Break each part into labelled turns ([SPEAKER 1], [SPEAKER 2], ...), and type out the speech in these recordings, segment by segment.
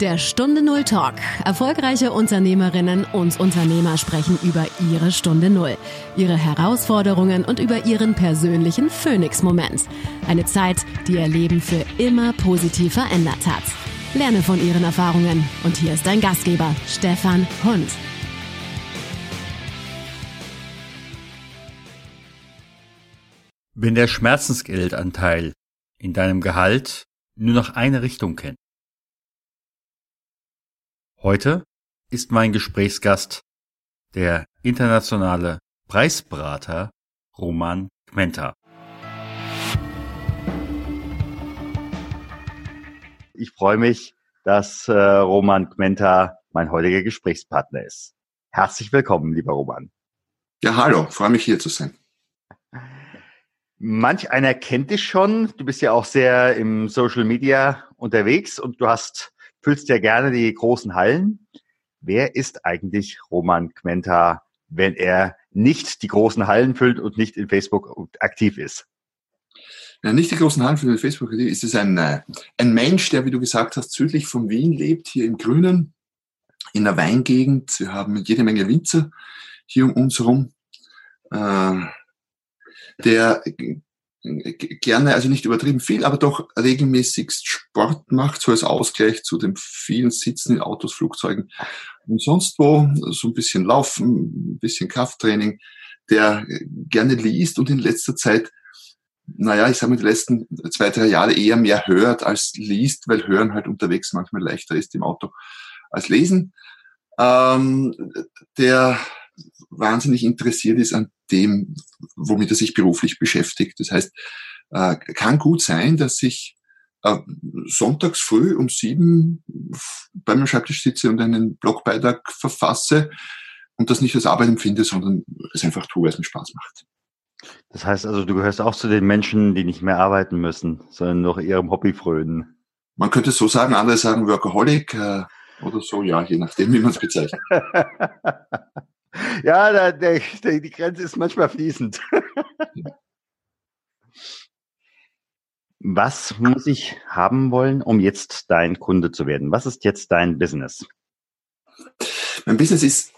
[SPEAKER 1] Der Stunde Null Talk. Erfolgreiche Unternehmerinnen und Unternehmer sprechen über ihre Stunde Null, ihre Herausforderungen und über ihren persönlichen Phoenix-Moment. Eine Zeit, die ihr Leben für immer positiv verändert hat. Lerne von ihren Erfahrungen. Und hier ist dein Gastgeber, Stefan Hund.
[SPEAKER 2] Wenn der Schmerzensgeldanteil in deinem Gehalt nur noch eine Richtung kennt. Heute ist mein Gesprächsgast der internationale Preisberater Roman Kmenta. Ich freue mich, dass äh, Roman Kmenta mein heutiger Gesprächspartner ist. Herzlich willkommen, lieber Roman.
[SPEAKER 3] Ja, hallo, freue mich hier zu sein.
[SPEAKER 2] Manch einer kennt dich schon. Du bist ja auch sehr im Social Media unterwegs und du hast, füllst ja gerne die großen Hallen. Wer ist eigentlich Roman Quenta, wenn er nicht die großen Hallen füllt und nicht in Facebook aktiv ist?
[SPEAKER 3] Ja, nicht die großen Hallen füllt in Facebook aktiv ist es ein, äh, ein Mensch, der, wie du gesagt hast, südlich von Wien lebt, hier im Grünen, in der Weingegend. Wir haben jede Menge Winzer hier um uns herum. Äh, der gerne, also nicht übertrieben viel, aber doch regelmäßigst Sport macht, so als Ausgleich zu dem vielen Sitzen in Autos, Flugzeugen und sonst wo, so ein bisschen Laufen, ein bisschen Krafttraining, der gerne liest und in letzter Zeit, naja, ich sage mal, die letzten zwei, drei Jahre eher mehr hört als liest, weil Hören halt unterwegs manchmal leichter ist im Auto als Lesen. Ähm, der wahnsinnig interessiert ist an dem, womit er sich beruflich beschäftigt. Das heißt, äh, kann gut sein, dass ich äh, sonntags früh um sieben bei meinem Schreibtisch sitze und einen Blogbeitrag verfasse und das nicht als Arbeit empfinde, sondern es einfach tue, weil es mir Spaß macht.
[SPEAKER 2] Das heißt also, du gehörst auch zu den Menschen, die nicht mehr arbeiten müssen, sondern noch ihrem Hobby frönen.
[SPEAKER 3] Man könnte es so sagen, andere sagen Workaholic äh, oder so, ja, je nachdem, wie man es bezeichnet.
[SPEAKER 2] ja, da, der, die Grenze ist manchmal fließend. Was muss ich haben wollen, um jetzt dein Kunde zu werden? Was ist jetzt dein Business?
[SPEAKER 3] Mein Business ist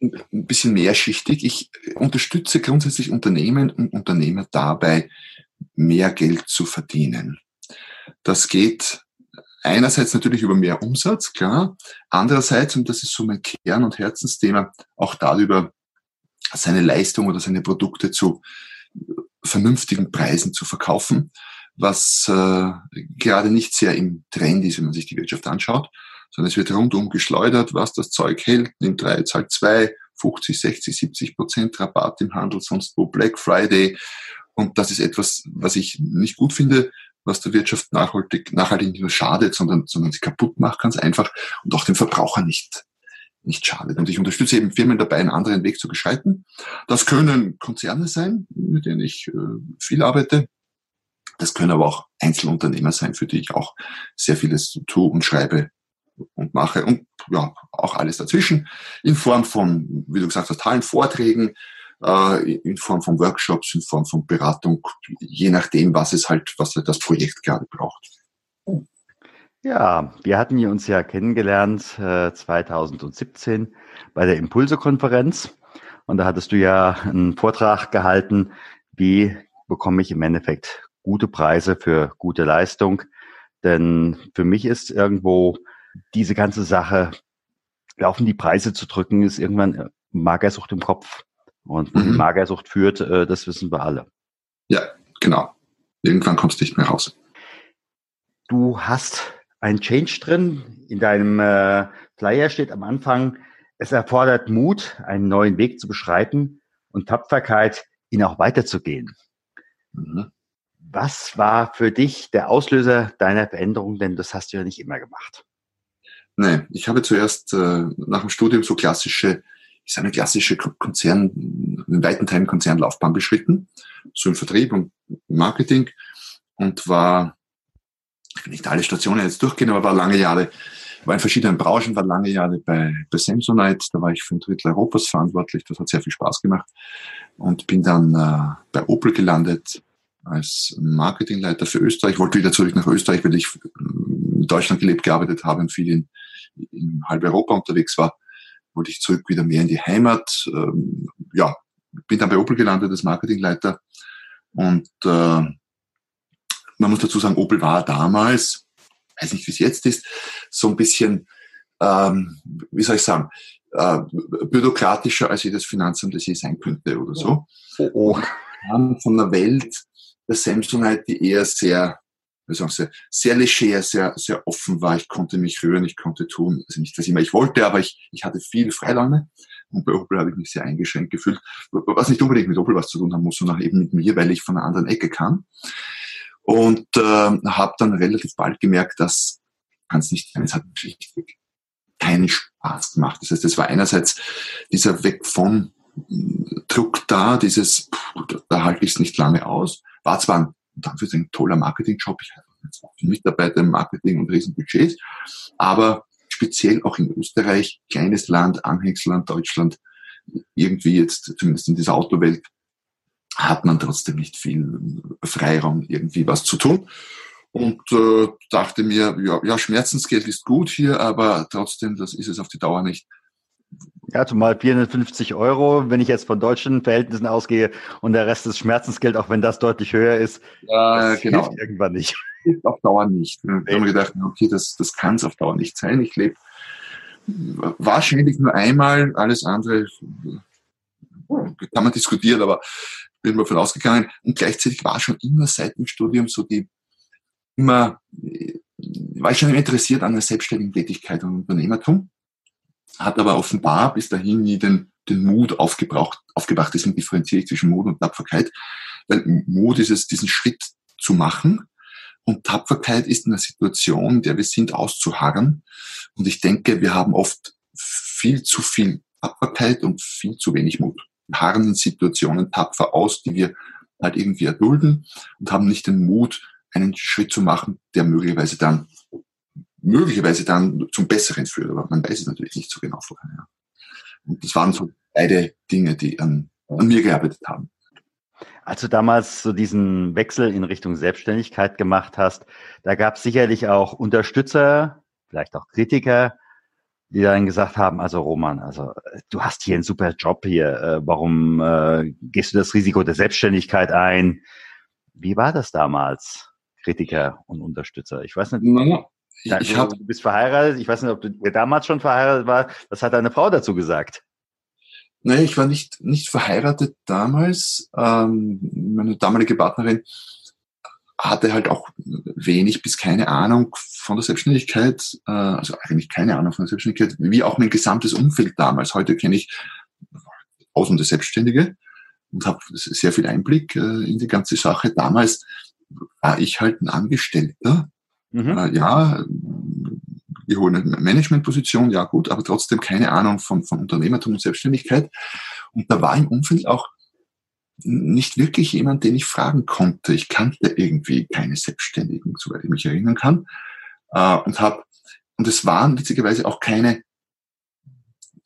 [SPEAKER 3] ein bisschen mehrschichtig. Ich unterstütze grundsätzlich Unternehmen und Unternehmer dabei, mehr Geld zu verdienen. Das geht einerseits natürlich über mehr Umsatz, klar. Andererseits, und das ist so mein Kern- und Herzensthema, auch darüber, seine Leistung oder seine Produkte zu vernünftigen Preisen zu verkaufen, was äh, gerade nicht sehr im Trend ist, wenn man sich die Wirtschaft anschaut, sondern es wird rundum geschleudert, was das Zeug hält, nimmt drei, zahlt zwei, 50, 60, 70 Prozent Rabatt im Handel, sonst wo Black Friday. Und das ist etwas, was ich nicht gut finde, was der Wirtschaft nachhaltig, nachhaltig nicht nur schadet, sondern, sondern sie kaputt macht, ganz einfach und auch dem Verbraucher nicht, nicht schadet. Und ich unterstütze eben Firmen dabei, einen anderen Weg zu beschreiten. Das können Konzerne sein, mit denen ich äh, viel arbeite. Das können aber auch Einzelunternehmer sein, für die ich auch sehr vieles tue und schreibe und mache und ja, auch alles dazwischen in Form von, wie du gesagt hast, tollen Vorträgen, äh, in Form von Workshops, in Form von Beratung, je nachdem, was es halt, was halt das Projekt gerade braucht.
[SPEAKER 2] Ja, wir hatten uns ja kennengelernt äh, 2017 bei der Impulse-Konferenz und da hattest du ja einen Vortrag gehalten, wie bekomme ich im Endeffekt gute Preise für gute Leistung. Denn für mich ist irgendwo diese ganze Sache, laufen die Preise zu drücken, ist irgendwann Magersucht im Kopf. Und wo die Magersucht führt, äh, das wissen wir alle.
[SPEAKER 3] Ja, genau. Irgendwann kommst du nicht mehr raus.
[SPEAKER 2] Du hast ein Change drin. In deinem äh, Flyer steht am Anfang, es erfordert Mut, einen neuen Weg zu beschreiten und Tapferkeit, ihn auch weiterzugehen. Mhm. Was war für dich der Auslöser deiner Veränderung? Denn das hast du ja nicht immer gemacht.
[SPEAKER 3] Nein, ich habe zuerst äh, nach dem Studium so klassische ist eine klassische Konzern, in weiten Teilen Konzernlaufbahn beschritten, so im Vertrieb und Marketing und war, ich will nicht alle Stationen jetzt durchgehen, aber war lange Jahre, war in verschiedenen Branchen, war lange Jahre bei, bei Samsonite, da war ich für ein Drittel Europas verantwortlich, das hat sehr viel Spaß gemacht. Und bin dann äh, bei Opel gelandet als Marketingleiter für Österreich, wollte wieder zurück nach Österreich, weil ich Deutschland gelebt, gearbeitet habe und viel in, in halb Europa unterwegs war, wollte ich zurück wieder mehr in die Heimat. Ähm, ja, bin dann bei Opel gelandet als Marketingleiter und äh, man muss dazu sagen, Opel war damals, weiß nicht, wie es jetzt ist, so ein bisschen, ähm, wie soll ich sagen, äh, bürokratischer, als jedes Finanzamt das je sein könnte oder so. Oh, oh. Von der Welt der Samsonite, die eher sehr, soll ich sagen, sehr leger, sehr, sehr offen war. Ich konnte mich rühren, ich konnte tun, also nicht, was immer ich wollte, aber ich, ich hatte viel Freiräume. Und bei Opel habe ich mich sehr eingeschränkt gefühlt, was nicht unbedingt mit Opel was zu tun haben muss, sondern eben mit mir, weil ich von einer anderen Ecke kam. Und äh, habe dann relativ bald gemerkt, dass kann nicht es hat schlichtweg keinen Spaß gemacht. Das heißt, es war einerseits dieser Weg von Druck da, dieses, da halte ich es nicht lange aus. War zwar ein, dann für ein toller Marketingjob, ich hatte jetzt auch Mitarbeiter im Marketing und Riesenbudgets, aber speziell auch in Österreich, kleines Land, Anhängsland Deutschland, irgendwie jetzt, zumindest in dieser Autowelt, hat man trotzdem nicht viel Freiraum, irgendwie was zu tun. Und äh, dachte mir, ja, ja, Schmerzensgeld ist gut hier, aber trotzdem, das ist es auf die Dauer nicht.
[SPEAKER 2] Ja, zumal 450 Euro, wenn ich jetzt von deutschen Verhältnissen ausgehe und der Rest ist Schmerzensgeld, auch wenn das deutlich höher ist,
[SPEAKER 3] ja, das genau.
[SPEAKER 2] hilft irgendwann nicht.
[SPEAKER 3] Hilft auf Dauer nicht. Nee. Da haben wir gedacht, okay, das, das kann es auf Dauer nicht sein. Ich lebe wahrscheinlich nur einmal, alles andere kann man diskutieren, aber bin mal von ausgegangen. Und gleichzeitig war schon immer seit dem Studium so die, immer, war ich schon interessiert an der selbstständigen Tätigkeit und Unternehmertum, hat aber offenbar bis dahin nie den, den Mut aufgebraucht, aufgebracht. Deswegen differenziere ich zwischen Mut und Tapferkeit. Weil Mut ist es, diesen Schritt zu machen. Und Tapferkeit ist in einer Situation, in der wir sind, auszuharren. Und ich denke, wir haben oft viel zu viel Tapferkeit und viel zu wenig Mut harren in Situationen tapfer aus, die wir halt irgendwie erdulden und haben nicht den Mut, einen Schritt zu machen, der möglicherweise dann, möglicherweise dann zum Besseren führt. Aber man weiß es natürlich nicht so genau vorher. Ja. Und das waren so beide Dinge, die an, an mir gearbeitet haben.
[SPEAKER 2] Als du damals so diesen Wechsel in Richtung Selbstständigkeit gemacht hast, da gab es sicherlich auch Unterstützer, vielleicht auch Kritiker, die dann gesagt haben, also Roman, also du hast hier einen super Job hier, äh, warum äh, gehst du das Risiko der Selbstständigkeit ein? Wie war das damals, Kritiker und Unterstützer? Ich weiß nicht.
[SPEAKER 3] Naja,
[SPEAKER 2] ich, ich hab, du bist verheiratet, ich weiß nicht, ob du damals schon verheiratet war. Was hat deine Frau dazu gesagt?
[SPEAKER 3] Naja, ich war nicht, nicht verheiratet damals. Ähm, meine damalige Partnerin hatte halt auch wenig bis keine Ahnung von der Selbstständigkeit, äh, also eigentlich keine Ahnung von der Selbstständigkeit, wie auch mein gesamtes Umfeld damals. Heute kenne ich tausende Selbstständige und habe sehr viel Einblick äh, in die ganze Sache. Damals war ich halt ein Angestellter. Mhm. Äh, ja, gehobene Managementposition, ja gut, aber trotzdem keine Ahnung von, von Unternehmertum und Selbstständigkeit. Und da war im Umfeld auch nicht wirklich jemand, den ich fragen konnte. Ich kannte irgendwie keine Selbstständigen, soweit ich mich erinnern kann. Äh, und habe und es waren witzigerweise auch keine,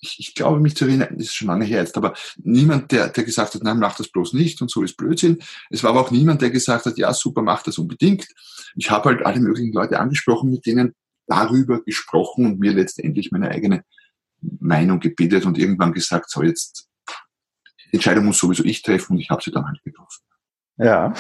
[SPEAKER 3] ich, ich glaube mich zu erinnern, das ist schon lange her jetzt, aber niemand, der, der gesagt hat, nein, mach das bloß nicht und so ist Blödsinn. Es war aber auch niemand, der gesagt hat, ja, super, mach das unbedingt. Ich habe halt alle möglichen Leute angesprochen, mit denen darüber gesprochen und mir letztendlich meine eigene Meinung gebildet und irgendwann gesagt, so jetzt Entscheidung muss sowieso ich treffen und ich habe sie dann halt getroffen.
[SPEAKER 2] Ja.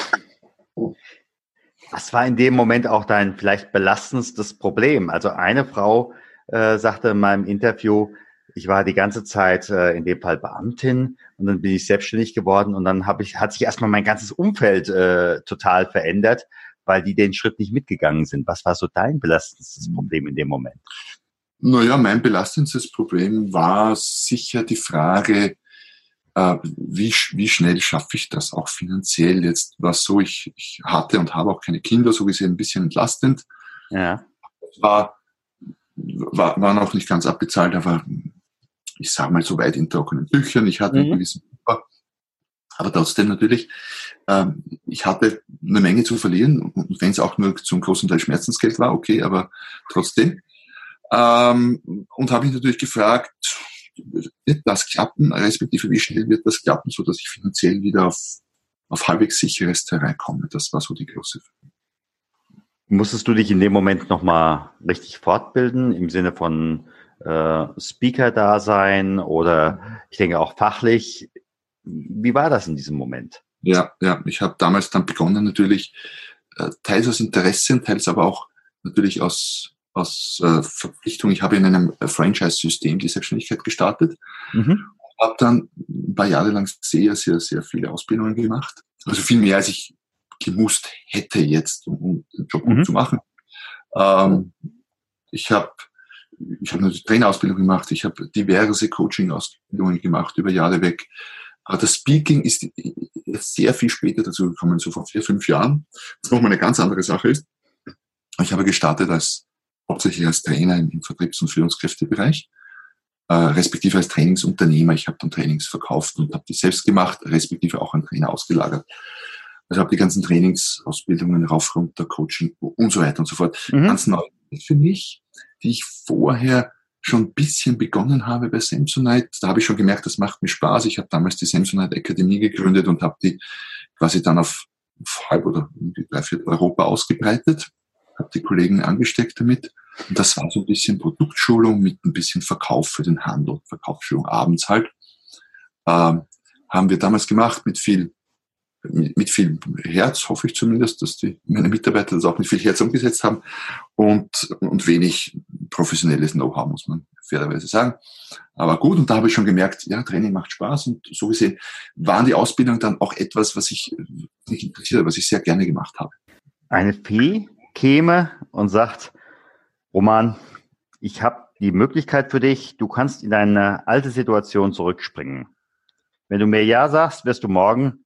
[SPEAKER 2] Was war in dem Moment auch dein vielleicht belastendstes Problem? Also eine Frau äh, sagte in meinem Interview, ich war die ganze Zeit äh, in dem Fall Beamtin und dann bin ich selbstständig geworden und dann habe ich hat sich erstmal mein ganzes Umfeld äh, total verändert, weil die den Schritt nicht mitgegangen sind. Was war so dein belastendstes Problem in dem Moment?
[SPEAKER 3] Naja, mein belastendstes Problem war sicher die Frage, äh, wie, wie schnell schaffe ich das auch finanziell? Jetzt war es so, ich, ich hatte und habe auch keine Kinder, so gesehen ein bisschen entlastend.
[SPEAKER 2] Ja.
[SPEAKER 3] War, war, war noch nicht ganz abbezahlt, aber ich sage mal so weit in trockenen Tüchern. Ich hatte mhm. einen gewissen Puffer. Aber trotzdem natürlich, ähm, ich hatte eine Menge zu verlieren und wenn es auch nur zum großen Teil Schmerzensgeld war, okay, aber trotzdem. Ähm, und habe mich natürlich gefragt, wird das klappen, respektive wie schnell wird das klappen, so dass ich finanziell wieder auf, auf halbwegs sicheres Terrain komme. Das war so die große Frage.
[SPEAKER 2] Musstest du dich in dem Moment nochmal richtig fortbilden im Sinne von äh, Speaker-Dasein oder ich denke auch fachlich? Wie war das in diesem Moment?
[SPEAKER 3] Ja, ja, ich habe damals dann begonnen natürlich äh, teils aus Interesse teils aber auch natürlich aus, aus äh, Verpflichtung. Ich habe in einem Franchise-System die Selbstständigkeit gestartet. Mhm. Habe dann ein paar Jahre lang sehr, sehr, sehr viele Ausbildungen gemacht. Also viel mehr, als ich gemusst hätte jetzt, um, um den Job mhm. gut zu machen. Ähm, ich habe ich hab eine Trainerausbildung gemacht, ich habe diverse Coaching-Ausbildungen gemacht über Jahre weg. Aber das Speaking ist sehr viel später dazu gekommen, so vor vier, fünf Jahren, was nochmal eine ganz andere Sache ist. Ich habe gestartet als hauptsächlich als Trainer im, im Vertriebs- und Führungskräftebereich, äh, respektive als Trainingsunternehmer. Ich habe dann Trainings verkauft und habe die selbst gemacht, respektive auch an Trainer ausgelagert. Also habe die ganzen Trainingsausbildungen rauf, runter, Coaching und so weiter und so fort. Mhm. Ganz neu für mich, die ich vorher schon ein bisschen begonnen habe bei Samsonite. Da habe ich schon gemerkt, das macht mir Spaß. Ich habe damals die Samsonite Akademie gegründet und habe die quasi dann auf, auf halb oder drei, vier Europa ausgebreitet. Habe die Kollegen angesteckt damit. Und das war so ein bisschen Produktschulung mit ein bisschen Verkauf für den Handel, Verkaufsschulung abends halt. Ähm, haben wir damals gemacht mit viel mit, viel Herz, hoffe ich zumindest, dass die, meine Mitarbeiter das auch mit viel Herz umgesetzt haben und, und wenig professionelles Know-how, muss man fairerweise sagen. Aber gut, und da habe ich schon gemerkt, ja, Training macht Spaß und so gesehen waren die Ausbildungen dann auch etwas, was ich mich interessiert, was ich sehr gerne gemacht habe.
[SPEAKER 2] Eine Fee käme und sagt, Roman, ich habe die Möglichkeit für dich, du kannst in deine alte Situation zurückspringen. Wenn du mir Ja sagst, wirst du morgen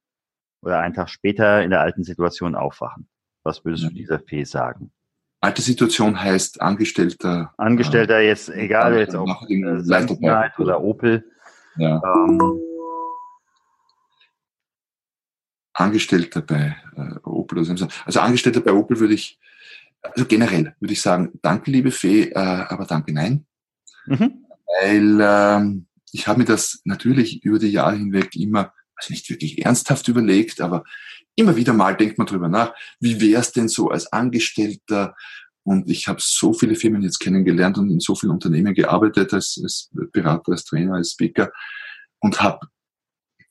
[SPEAKER 2] oder einen Tag später in der alten Situation aufwachen. Was würdest du dieser Fee sagen?
[SPEAKER 3] Alte Situation heißt Angestellter.
[SPEAKER 2] Angestellter äh, jetzt, egal jetzt ob äh, oder Opel. Ja. Ähm,
[SPEAKER 3] Angestellter bei äh, Opel. Also Angestellter bei Opel würde ich, also generell würde ich sagen, danke liebe Fee, äh, aber danke nein. Mhm. Weil ähm, ich habe mir das natürlich über die Jahre hinweg immer also nicht wirklich ernsthaft überlegt, aber immer wieder mal denkt man drüber nach, wie wäre es denn so als Angestellter? Und ich habe so viele Firmen jetzt kennengelernt und in so vielen Unternehmen gearbeitet als, als Berater, als Trainer, als Speaker und habe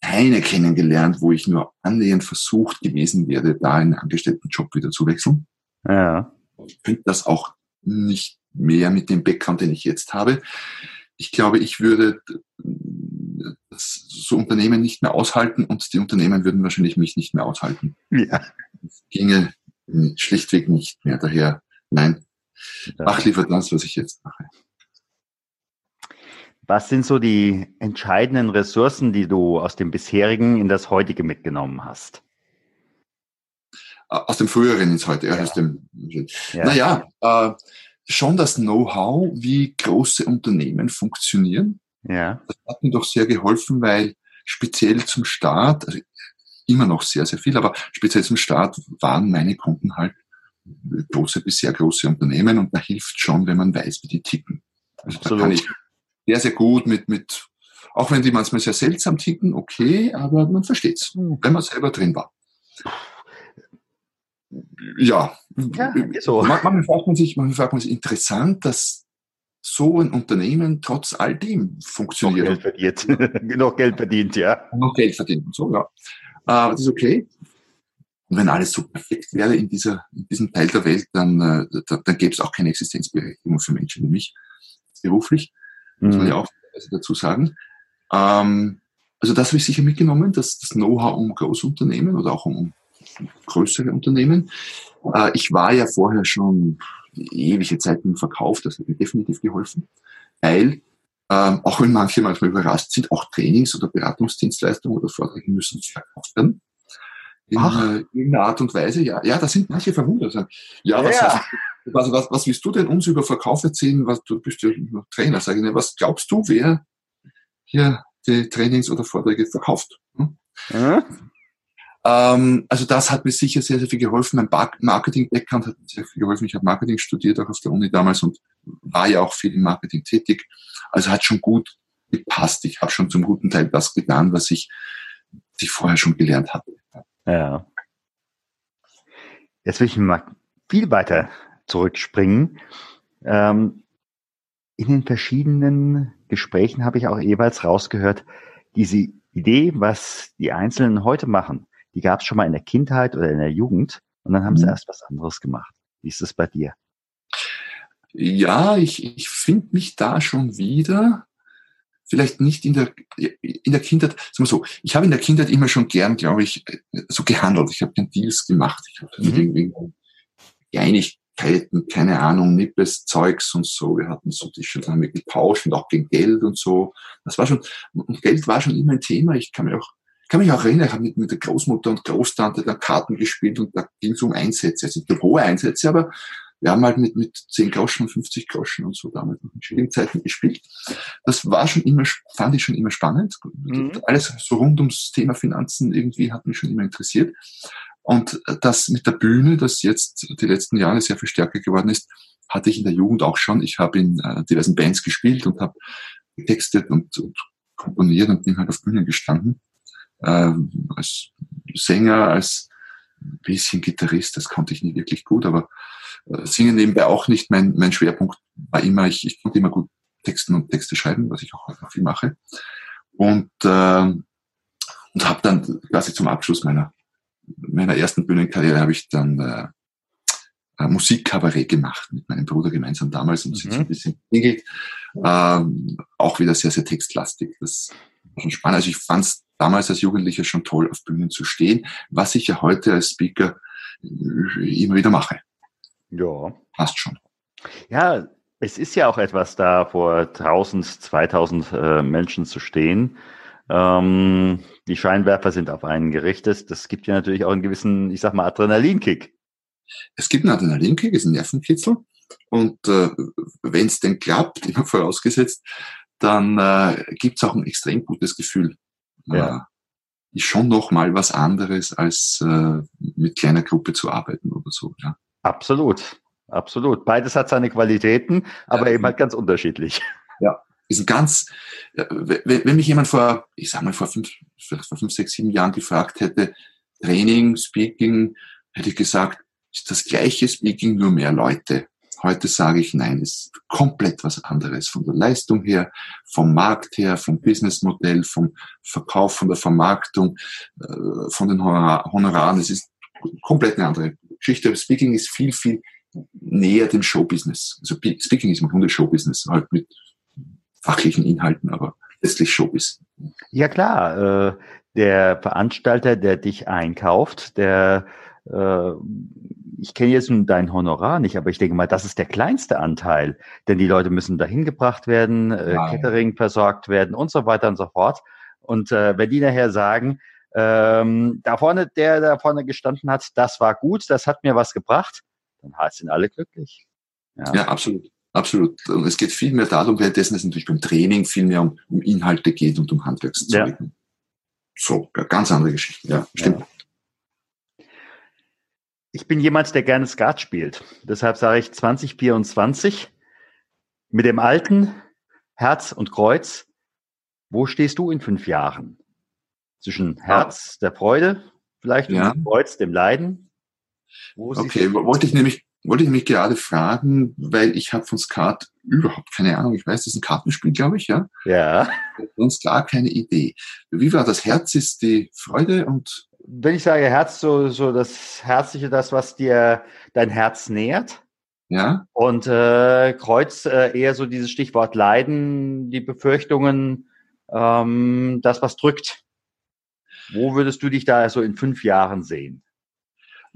[SPEAKER 3] keine kennengelernt, wo ich nur annähernd versucht gewesen wäre, da einen Angestelltenjob wieder zu wechseln. Ja. Ich könnte das auch nicht mehr mit dem Background, den ich jetzt habe. Ich glaube, ich würde so Unternehmen nicht mehr aushalten und die Unternehmen würden wahrscheinlich mich nicht mehr aushalten. Ja. Das ginge schlichtweg nicht mehr. Daher, nein, ja. mach lieber das, was ich jetzt mache.
[SPEAKER 2] Was sind so die entscheidenden Ressourcen, die du aus dem bisherigen in das heutige mitgenommen hast?
[SPEAKER 3] Aus dem früheren ins heute, ja. aus dem, ja. naja, äh, schon das Know-how, wie große Unternehmen funktionieren. Ja. Das hat mir doch sehr geholfen, weil speziell zum Start, also immer noch sehr, sehr viel, aber speziell zum Start waren meine Kunden halt große bis sehr große Unternehmen und da hilft schon, wenn man weiß, wie die ticken. Also Absolut. da kann ich sehr, sehr gut mit, mit, auch wenn die manchmal sehr seltsam ticken, okay, aber man versteht's, hm. wenn man selber drin war. Ja, ja so. manchmal fragt man sich, manchmal fragt man sich, interessant, dass so ein Unternehmen trotz all dem funktioniert.
[SPEAKER 2] Noch Geld verdient. noch Geld verdient, ja.
[SPEAKER 3] Noch Geld verdient, so, ja. Äh, das ist okay. Und wenn alles so perfekt wäre in, dieser, in diesem Teil der Welt, dann, äh, dann, dann gäbe es auch keine Existenzberechtigung für Menschen wie mich, beruflich, mhm. muss man ja auch dazu sagen. Ähm, also das habe ich sicher mitgenommen, dass das Know-how um Großunternehmen oder auch um, um größere Unternehmen. Äh, ich war ja vorher schon ewige Zeit im Verkauf, das hat mir definitiv geholfen, weil ähm, auch wenn manche manchmal überrascht sind, auch Trainings- oder Beratungsdienstleistungen oder Vorträge müssen verkauft werden. In äh, irgendeiner Art und Weise, ja, ja, da sind manche verwundert. Ja, was, ja. Was, was, was willst du denn uns über Verkauf erzählen? Was, du bist ja Trainer, sage ich, ne, was glaubst du, wer hier die Trainings oder Vorträge verkauft? Hm? Mhm. Ähm, also das hat mir sicher sehr, sehr viel geholfen. Mein Marketing-Background hat mir sehr viel geholfen. Ich habe Marketing studiert, auch auf der Uni damals und war ja auch viel im Marketing tätig. Also hat schon gut gepasst. Ich habe schon zum guten Teil das getan, was ich, was ich vorher schon gelernt hatte.
[SPEAKER 2] Ja. Jetzt will ich mal viel weiter zurückspringen. Ähm, in den verschiedenen Gesprächen habe ich auch jeweils rausgehört, diese Idee, was die Einzelnen heute machen, die gab es schon mal in der Kindheit oder in der Jugend und dann haben mhm. sie erst was anderes gemacht. Wie ist es bei dir?
[SPEAKER 3] Ja, ich, ich finde mich da schon wieder. Vielleicht nicht in der, in der Kindheit, sagen wir so, ich habe in der Kindheit immer schon gern, glaube ich, so gehandelt. Ich habe den Deals gemacht. Ich habe mhm. irgendwie Kleinigkeiten, keine Ahnung, nippes Zeugs und so. Wir hatten so die haben wir getauscht und auch gegen Geld und so. Das war schon, und Geld war schon immer ein Thema. Ich kann mich auch, kann mich auch erinnern, ich habe mit, mit der Großmutter und Großtante da Karten gespielt und da ging es um Einsätze, also nicht hohe Einsätze, aber wir haben halt mit, mit 10 Groschen, 50 Groschen und so damals in schwierigen Zeiten gespielt. Das war schon immer, fand ich schon immer spannend. Mhm. Alles so rund ums Thema Finanzen irgendwie hat mich schon immer interessiert. Und das mit der Bühne, das jetzt die letzten Jahre sehr viel stärker geworden ist, hatte ich in der Jugend auch schon. Ich habe in äh, diversen Bands gespielt und habe getextet und, und komponiert und bin halt auf Bühnen gestanden. Ähm, als Sänger, als bisschen Gitarrist, das konnte ich nie wirklich gut, aber äh, Singen nebenbei auch nicht. Mein, mein Schwerpunkt war immer, ich, ich konnte immer gut Texten und Texte schreiben, was ich auch heute noch viel mache. Und, äh, und habe dann quasi zum Abschluss meiner, meiner ersten Bühnenkarriere habe ich dann äh, äh, Musikkabarett gemacht mit meinem Bruder gemeinsam damals und mhm. sind so ein bisschen singelt. Ähm, auch wieder sehr, sehr textlastig. Das war schon spannend. Also ich fand es damals als Jugendlicher schon toll, auf Bühnen zu stehen, was ich ja heute als Speaker äh, immer wieder mache.
[SPEAKER 2] Ja. Passt schon. Ja, es ist ja auch etwas da, vor 1000, 2000 äh, Menschen zu stehen. Ähm, die Scheinwerfer sind auf einen gerichtet. Das gibt ja natürlich auch einen gewissen, ich sag mal, Adrenalinkick.
[SPEAKER 3] Es gibt einen Adrenalinkick, ist ein Nervenkitzel. Und äh, wenn es denn klappt, immer vorausgesetzt, dann äh, gibt es auch ein extrem gutes Gefühl. Ja. Äh, ist schon noch mal was anderes, als äh, mit kleiner Gruppe zu arbeiten oder so. Ja.
[SPEAKER 2] Absolut, absolut. Beides hat seine Qualitäten, aber ja. eben halt ganz unterschiedlich.
[SPEAKER 3] Ja, ist ein ganz, wenn mich jemand vor, ich sag mal, vor fünf, vor fünf, sechs, sieben Jahren gefragt hätte, Training, Speaking, hätte ich gesagt, ist das gleiche Speaking, nur mehr Leute. Heute sage ich, nein, ist komplett was anderes. Von der Leistung her, vom Markt her, vom Businessmodell, vom Verkauf, von der Vermarktung, äh, von den Honoraren. Es ist komplett eine andere Geschichte. Speaking ist viel, viel näher dem Showbusiness. Also Speaking ist im Grunde Showbusiness, halt mit fachlichen Inhalten, aber letztlich Showbiz.
[SPEAKER 2] Ja klar, äh, der Veranstalter, der dich einkauft, der äh, ich kenne jetzt nun dein Honorar nicht, aber ich denke mal, das ist der kleinste Anteil, denn die Leute müssen dahin gebracht werden, äh, Catering versorgt werden und so weiter und so fort. Und äh, wenn die nachher sagen, ähm, da vorne, der da vorne gestanden hat, das war gut, das hat mir was gebracht, dann sind alle glücklich.
[SPEAKER 3] Ja. ja, absolut. Absolut. Und es geht viel mehr darum, währenddessen es natürlich beim Training viel mehr um, um Inhalte geht und um Handwerkszeug. Ja. So, ganz andere Geschichte. Ja, stimmt. Ja.
[SPEAKER 2] Ich bin jemand, der gerne Skat spielt. Deshalb sage ich 2024 mit dem alten Herz und Kreuz. Wo stehst du in fünf Jahren? Zwischen Herz der Freude, vielleicht ja. und Kreuz dem Leiden?
[SPEAKER 3] Wo okay, wollte ich nämlich wollte ich mich gerade fragen, weil ich habe von Skat überhaupt keine Ahnung. Ich weiß, das ist ein Kartenspiel, glaube ich, ja?
[SPEAKER 2] Ja.
[SPEAKER 3] Sonst gar keine Idee. Wie war das? Herz ist die Freude und
[SPEAKER 2] wenn ich sage Herz, so, so das Herzliche, das, was dir dein Herz nährt.
[SPEAKER 3] Ja.
[SPEAKER 2] Und äh, Kreuz äh, eher so dieses Stichwort Leiden, die Befürchtungen, ähm, das, was drückt. Wo würdest du dich da so in fünf Jahren sehen?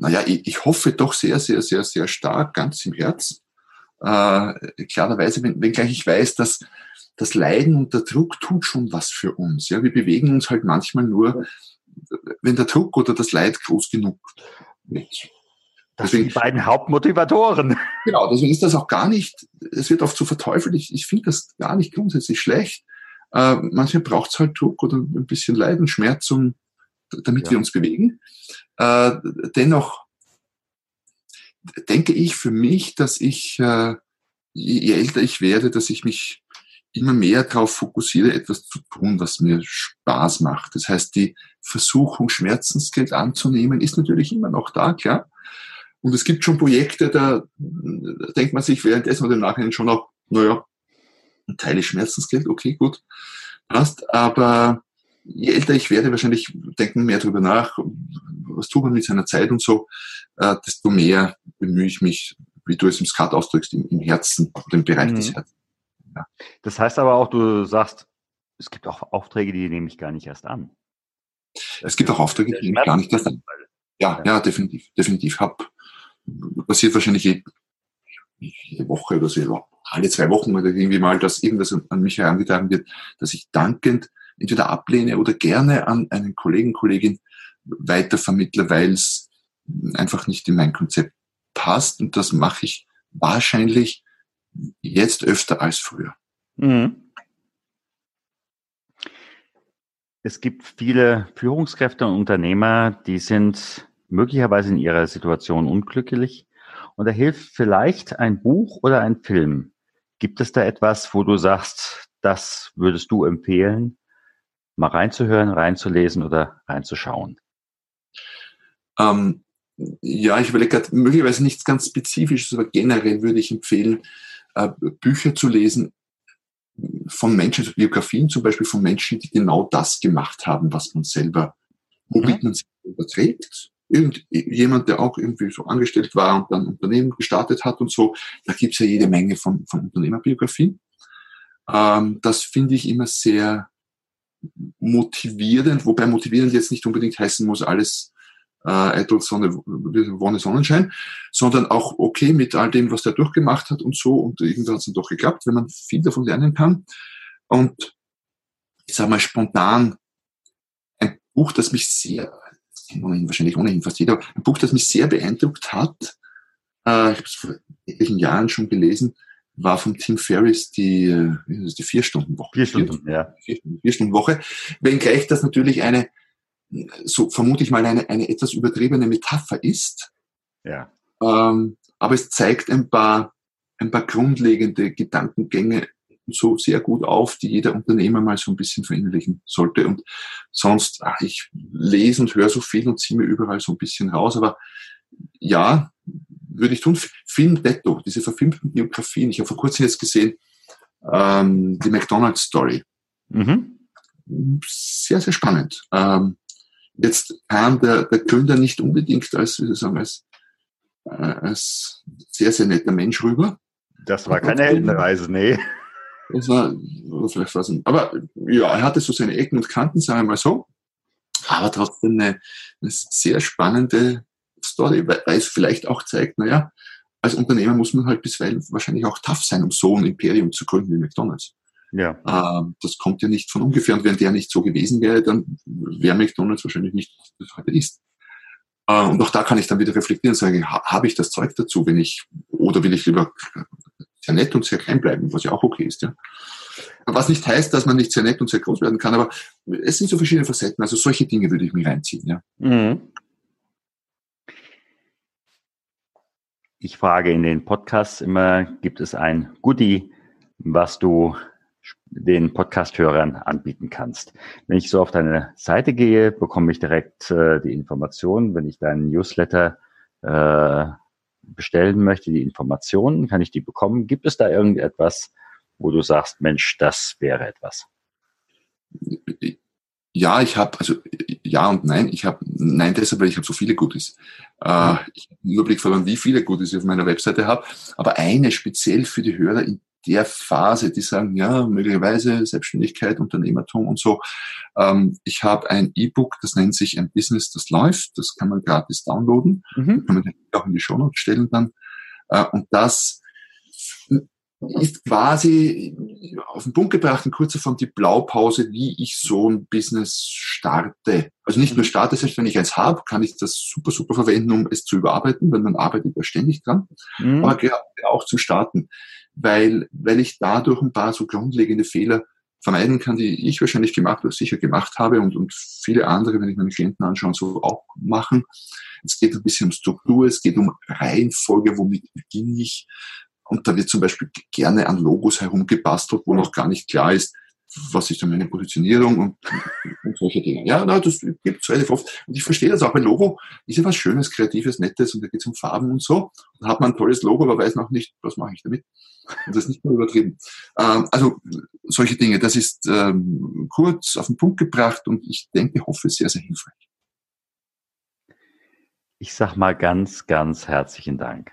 [SPEAKER 3] Naja, ich, ich hoffe doch sehr, sehr, sehr, sehr stark, ganz im Herz. Äh, klarerweise, wenn, wenngleich ich weiß, dass das Leiden und der Druck tut schon was für uns. Ja, wir bewegen uns halt manchmal nur, wenn der Druck oder das Leid groß genug
[SPEAKER 2] ist. Das deswegen, sind die beiden Hauptmotivatoren.
[SPEAKER 3] Genau, deswegen ist das auch gar nicht, es wird oft so verteufelt, ich, ich finde das gar nicht grundsätzlich schlecht. Äh, manchmal braucht es halt Druck oder ein bisschen Leiden, Schmerz, um, damit ja. wir uns bewegen. Äh, dennoch denke ich für mich, dass ich, äh, je älter ich werde, dass ich mich immer mehr darauf fokussiere, etwas zu tun, was mir Spaß macht. Das heißt, die Versuchung, Schmerzensgeld anzunehmen, ist natürlich immer noch da, klar. Und es gibt schon Projekte, da, denkt man sich währenddessen oder im Nachhinein schon auch, naja, ein Teil ist Schmerzensgeld, okay, gut, passt. Aber je älter ich werde, wahrscheinlich denken mehr darüber nach, was tut man mit seiner Zeit und so, äh, desto mehr bemühe ich mich, wie du es im Skat ausdrückst, im, im Herzen, im Bereich mhm. des Herzens.
[SPEAKER 2] Ja. Das heißt aber auch, du sagst, es gibt auch Aufträge, die nehme ich gar nicht erst an.
[SPEAKER 3] Es gibt auch Aufträge, die nehme ich gar nicht erst an. Ja, ja, definitiv, definitiv. Hab, passiert wahrscheinlich jede, jede Woche oder so, alle zwei Wochen oder irgendwie mal, dass irgendwas an mich herangetragen wird, dass ich dankend entweder ablehne oder gerne an einen Kollegen, Kollegin weitervermittle, weil es einfach nicht in mein Konzept passt. Und das mache ich wahrscheinlich jetzt öfter als früher. Mhm.
[SPEAKER 2] Es gibt viele Führungskräfte und Unternehmer, die sind möglicherweise in ihrer Situation unglücklich. Und da hilft vielleicht ein Buch oder ein Film. Gibt es da etwas, wo du sagst, das würdest du empfehlen, mal reinzuhören, reinzulesen oder reinzuschauen?
[SPEAKER 3] Ähm, ja, ich überlege gerade, möglicherweise nichts ganz Spezifisches, aber generell würde ich empfehlen, äh, Bücher zu lesen von Menschen, also Biografien zum Beispiel von Menschen, die genau das gemacht haben, was man selber, womit mhm. man sich überträgt. Irgendjemand, der auch irgendwie so angestellt war und dann Unternehmen gestartet hat und so, da gibt's ja jede Menge von, von Unternehmerbiografien. Ähm, das finde ich immer sehr motivierend, wobei motivierend jetzt nicht unbedingt heißen muss, alles äh, Eitel Sonne, Wonne Sonnenschein, sondern auch okay mit all dem, was der durchgemacht hat und so. Und irgendwann hat es dann doch geklappt, wenn man viel davon lernen kann. Und ich sage mal spontan, ein Buch, das mich sehr, wahrscheinlich ohnehin fast jeder, ein Buch, das mich sehr beeindruckt hat, äh, ich habe es vor etlichen Jahren schon gelesen, war von Tim Ferriss die, die Vier-Stunden-Woche.
[SPEAKER 2] Vier Stunden, ja.
[SPEAKER 3] Vier-Stunden-Woche. Wenngleich das natürlich eine so vermute ich mal, eine, eine etwas übertriebene Metapher ist.
[SPEAKER 2] Ja.
[SPEAKER 3] Ähm, aber es zeigt ein paar, ein paar grundlegende Gedankengänge so sehr gut auf, die jeder Unternehmer mal so ein bisschen verinnerlichen sollte. Und sonst, ach, ich lese und höre so viel und ziehe mir überall so ein bisschen raus. Aber ja, würde ich tun. Film Detto, diese verfilmten Biografien. Ich habe vor kurzem jetzt gesehen, ähm, die McDonald's Story. Mhm. Sehr, sehr spannend. Ähm, Jetzt kam der, der Gründer nicht unbedingt als, wie soll ich sagen, als, äh, als sehr, sehr netter Mensch rüber.
[SPEAKER 2] Das war keine Heldenreise, nee.
[SPEAKER 3] Das war, vielleicht was, aber ja, er hatte so seine Ecken und Kanten, sagen wir mal so. Aber trotzdem eine, eine sehr spannende Story, weil, es vielleicht auch zeigt, naja, als Unternehmer muss man halt bisweilen wahrscheinlich auch tough sein, um so ein Imperium zu gründen wie McDonalds.
[SPEAKER 2] Ja.
[SPEAKER 3] Ähm, das kommt ja nicht von ungefähr. Und wenn der nicht so gewesen wäre, dann wäre McDonalds wahrscheinlich nicht, was heute ist. Äh, und auch da kann ich dann wieder reflektieren und sagen, ha, habe ich das Zeug dazu, wenn ich, oder will ich lieber sehr nett und sehr klein bleiben, was ja auch okay ist, ja. Was nicht heißt, dass man nicht sehr nett und sehr groß werden kann, aber es sind so verschiedene Facetten. Also solche Dinge würde ich mir reinziehen, ja. Mhm.
[SPEAKER 2] Ich frage in den Podcasts immer, gibt es ein Goodie, was du den Podcast-Hörern anbieten kannst. Wenn ich so auf deine Seite gehe, bekomme ich direkt äh, die Informationen. Wenn ich deinen Newsletter äh, bestellen möchte, die Informationen, kann ich die bekommen. Gibt es da irgendetwas, wo du sagst, Mensch, das wäre etwas?
[SPEAKER 3] Ja, ich habe, also ja und nein. Ich habe, nein deshalb, weil ich habe so viele Goodies. Äh, ich habe einen Überblick verloren, wie viele Goodies ich auf meiner Webseite habe. Aber eine speziell für die Hörer in der Phase, die sagen, ja, möglicherweise Selbstständigkeit, Unternehmertum und so. Ähm, ich habe ein E-Book, das nennt sich ein Business, das läuft. Das kann man gratis downloaden. Mhm. kann man auch in die Show Notes stellen dann. Äh, und das ist quasi auf den Punkt gebracht in kurzer Form die Blaupause, wie ich so ein Business starte. Also nicht nur starte, selbst wenn ich eins habe, kann ich das super, super verwenden, um es zu überarbeiten, weil man arbeitet da ständig dran. Mhm. Aber auch zum Starten weil, weil ich dadurch ein paar so grundlegende Fehler vermeiden kann, die ich wahrscheinlich gemacht oder sicher gemacht habe und, und viele andere, wenn ich meine Klienten anschaue, so auch machen. Es geht ein bisschen um Struktur, es geht um Reihenfolge, womit beginne ich. Und da wird zum Beispiel gerne an Logos herumgebastelt, wo noch gar nicht klar ist, was ist dann meine Positionierung und, und solche Dinge. Ja, na, das gibt es relativ oft. Und ich verstehe das auch, weil Logo ist ja was Schönes, Kreatives, Nettes und da geht es um Farben und so. Dann hat man ein tolles Logo, aber weiß noch nicht, was mache ich damit. Und das ist nicht nur übertrieben. Ähm, also solche Dinge, das ist ähm, kurz auf den Punkt gebracht und ich denke, hoffe, sehr, sehr hilfreich.
[SPEAKER 2] Ich sag mal ganz, ganz herzlichen Dank.